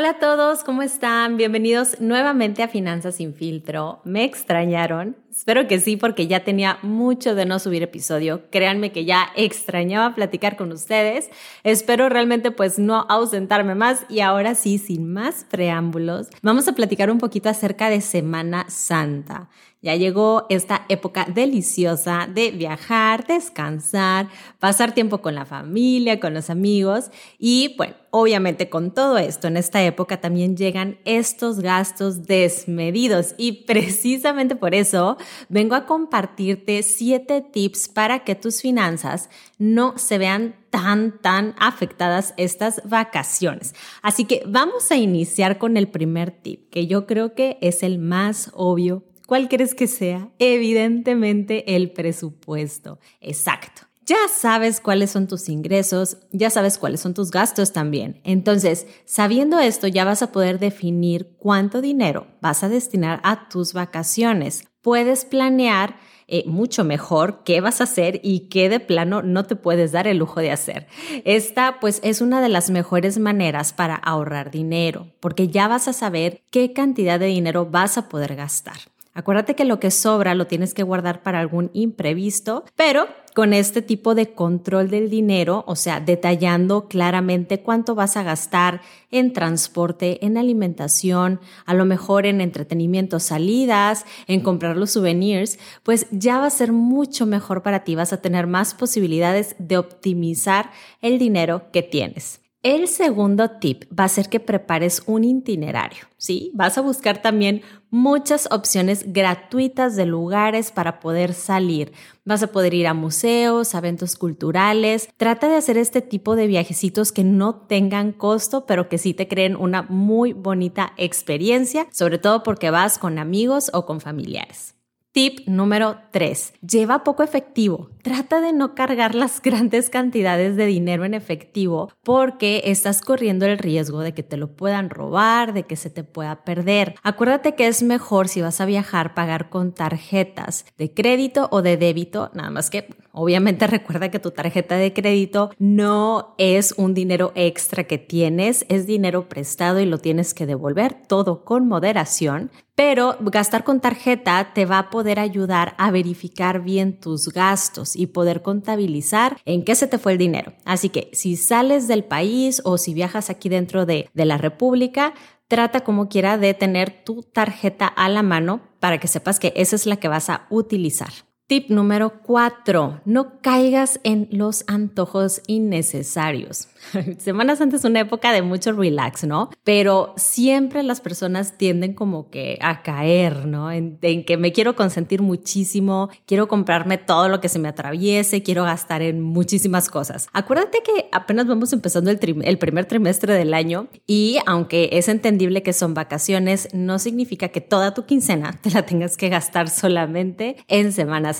Hola a todos, ¿cómo están? Bienvenidos nuevamente a Finanzas sin filtro. ¿Me extrañaron? Espero que sí, porque ya tenía mucho de no subir episodio. Créanme que ya extrañaba platicar con ustedes. Espero realmente pues no ausentarme más y ahora sí, sin más preámbulos, vamos a platicar un poquito acerca de Semana Santa. Ya llegó esta época deliciosa de viajar, descansar, pasar tiempo con la familia, con los amigos y bueno, obviamente con todo esto en esta época también llegan estos gastos desmedidos y precisamente por eso vengo a compartirte siete tips para que tus finanzas no se vean tan, tan afectadas estas vacaciones. Así que vamos a iniciar con el primer tip, que yo creo que es el más obvio ¿Cuál crees que sea? Evidentemente el presupuesto. Exacto. Ya sabes cuáles son tus ingresos, ya sabes cuáles son tus gastos también. Entonces, sabiendo esto, ya vas a poder definir cuánto dinero vas a destinar a tus vacaciones. Puedes planear eh, mucho mejor qué vas a hacer y qué de plano no te puedes dar el lujo de hacer. Esta pues es una de las mejores maneras para ahorrar dinero, porque ya vas a saber qué cantidad de dinero vas a poder gastar. Acuérdate que lo que sobra lo tienes que guardar para algún imprevisto, pero con este tipo de control del dinero, o sea, detallando claramente cuánto vas a gastar en transporte, en alimentación, a lo mejor en entretenimiento, salidas, en comprar los souvenirs, pues ya va a ser mucho mejor para ti, vas a tener más posibilidades de optimizar el dinero que tienes. El segundo tip va a ser que prepares un itinerario, ¿sí? Vas a buscar también muchas opciones gratuitas de lugares para poder salir. Vas a poder ir a museos, a eventos culturales. Trata de hacer este tipo de viajecitos que no tengan costo, pero que sí te creen una muy bonita experiencia, sobre todo porque vas con amigos o con familiares. Tip número 3. Lleva poco efectivo. Trata de no cargar las grandes cantidades de dinero en efectivo porque estás corriendo el riesgo de que te lo puedan robar, de que se te pueda perder. Acuérdate que es mejor si vas a viajar pagar con tarjetas de crédito o de débito, nada más que obviamente recuerda que tu tarjeta de crédito no es un dinero extra que tienes, es dinero prestado y lo tienes que devolver todo con moderación pero gastar con tarjeta te va a poder ayudar a verificar bien tus gastos y poder contabilizar en qué se te fue el dinero. Así que si sales del país o si viajas aquí dentro de, de la República, trata como quiera de tener tu tarjeta a la mano para que sepas que esa es la que vas a utilizar. Tip número cuatro, no caigas en los antojos innecesarios. Semana Santa es una época de mucho relax, ¿no? Pero siempre las personas tienden como que a caer, ¿no? En, que me quiero consentir muchísimo, quiero comprarme todo lo que se me atraviese, quiero gastar en muchísimas cosas. Acuérdate que apenas vamos empezando el, el primer trimestre del año y aunque es entendible que son vacaciones, no significa que toda tu quincena te la tengas que gastar solamente en Semana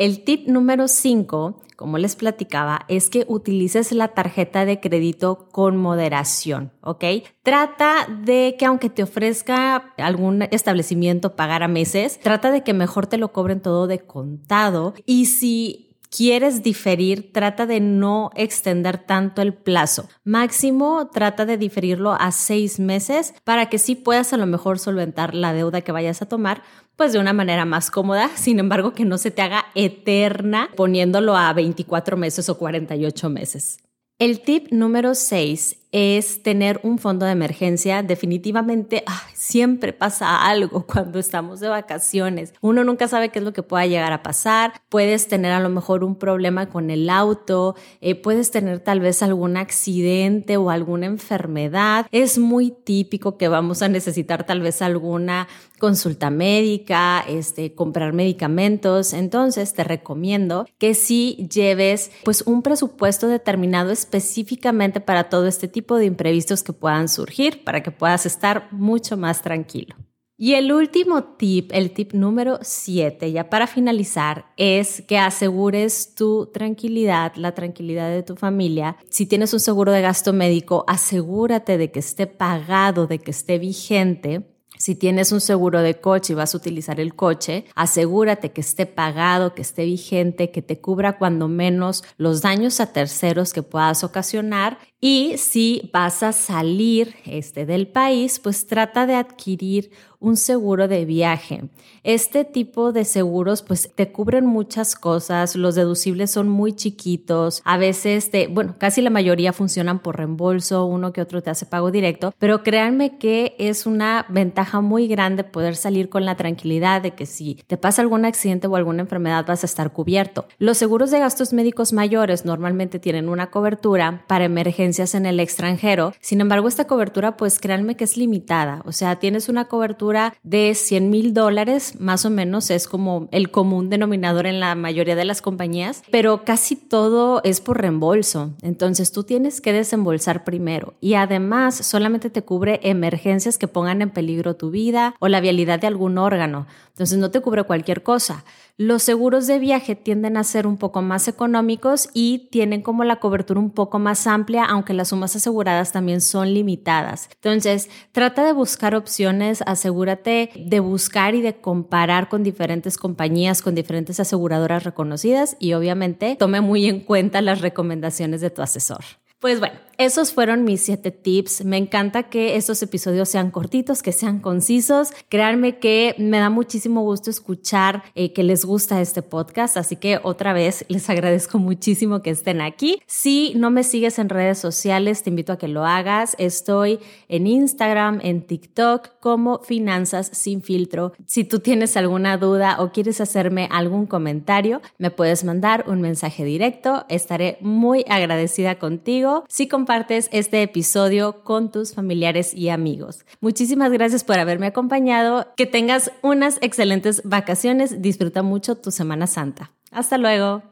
El tip número 5, como les platicaba, es que utilices la tarjeta de crédito con moderación, ¿ok? Trata de que aunque te ofrezca algún establecimiento pagar a meses, trata de que mejor te lo cobren todo de contado y si quieres diferir, trata de no extender tanto el plazo. Máximo, trata de diferirlo a seis meses para que sí puedas a lo mejor solventar la deuda que vayas a tomar, pues de una manera más cómoda, sin embargo que no se te haga eterna poniéndolo a 24 meses o 48 meses. El tip número 6 es tener un fondo de emergencia. Definitivamente siempre pasa algo cuando estamos de vacaciones. Uno nunca sabe qué es lo que pueda llegar a pasar. Puedes tener a lo mejor un problema con el auto, eh, puedes tener tal vez algún accidente o alguna enfermedad. Es muy típico que vamos a necesitar tal vez alguna consulta médica, este, comprar medicamentos. Entonces te recomiendo que si lleves pues un presupuesto determinado específicamente para todo este tipo de imprevistos que puedan surgir para que puedas estar mucho más tranquilo. Y el último tip, el tip número 7, ya para finalizar, es que asegures tu tranquilidad, la tranquilidad de tu familia. Si tienes un seguro de gasto médico, asegúrate de que esté pagado, de que esté vigente si tienes un seguro de coche y vas a utilizar el coche, asegúrate que esté pagado, que esté vigente, que te cubra cuando menos los daños a terceros que puedas ocasionar. Y si vas a salir este, del país, pues trata de adquirir un seguro de viaje. Este tipo de seguros pues te cubren muchas cosas, los deducibles son muy chiquitos, a veces te, bueno, casi la mayoría funcionan por reembolso, uno que otro te hace pago directo, pero créanme que es una ventaja muy grande poder salir con la tranquilidad de que si te pasa algún accidente o alguna enfermedad vas a estar cubierto. Los seguros de gastos médicos mayores normalmente tienen una cobertura para emergencias en el extranjero, sin embargo esta cobertura pues créanme que es limitada, o sea, tienes una cobertura de 100 mil dólares, más o menos es como el común denominador en la mayoría de las compañías, pero casi todo es por reembolso. Entonces tú tienes que desembolsar primero y además solamente te cubre emergencias que pongan en peligro tu vida o la vialidad de algún órgano. Entonces no te cubre cualquier cosa. Los seguros de viaje tienden a ser un poco más económicos y tienen como la cobertura un poco más amplia, aunque las sumas aseguradas también son limitadas. Entonces, trata de buscar opciones, asegúrate de buscar y de comparar con diferentes compañías, con diferentes aseguradoras reconocidas y obviamente tome muy en cuenta las recomendaciones de tu asesor. Pues bueno, esos fueron mis siete tips. Me encanta que estos episodios sean cortitos, que sean concisos. Créanme que me da muchísimo gusto escuchar eh, que les gusta este podcast, así que otra vez les agradezco muchísimo que estén aquí. Si no me sigues en redes sociales, te invito a que lo hagas. Estoy en Instagram, en TikTok como Finanzas sin filtro. Si tú tienes alguna duda o quieres hacerme algún comentario, me puedes mandar un mensaje directo. Estaré muy agradecida contigo. Si compartes este episodio con tus familiares y amigos. Muchísimas gracias por haberme acompañado. Que tengas unas excelentes vacaciones. Disfruta mucho tu Semana Santa. Hasta luego.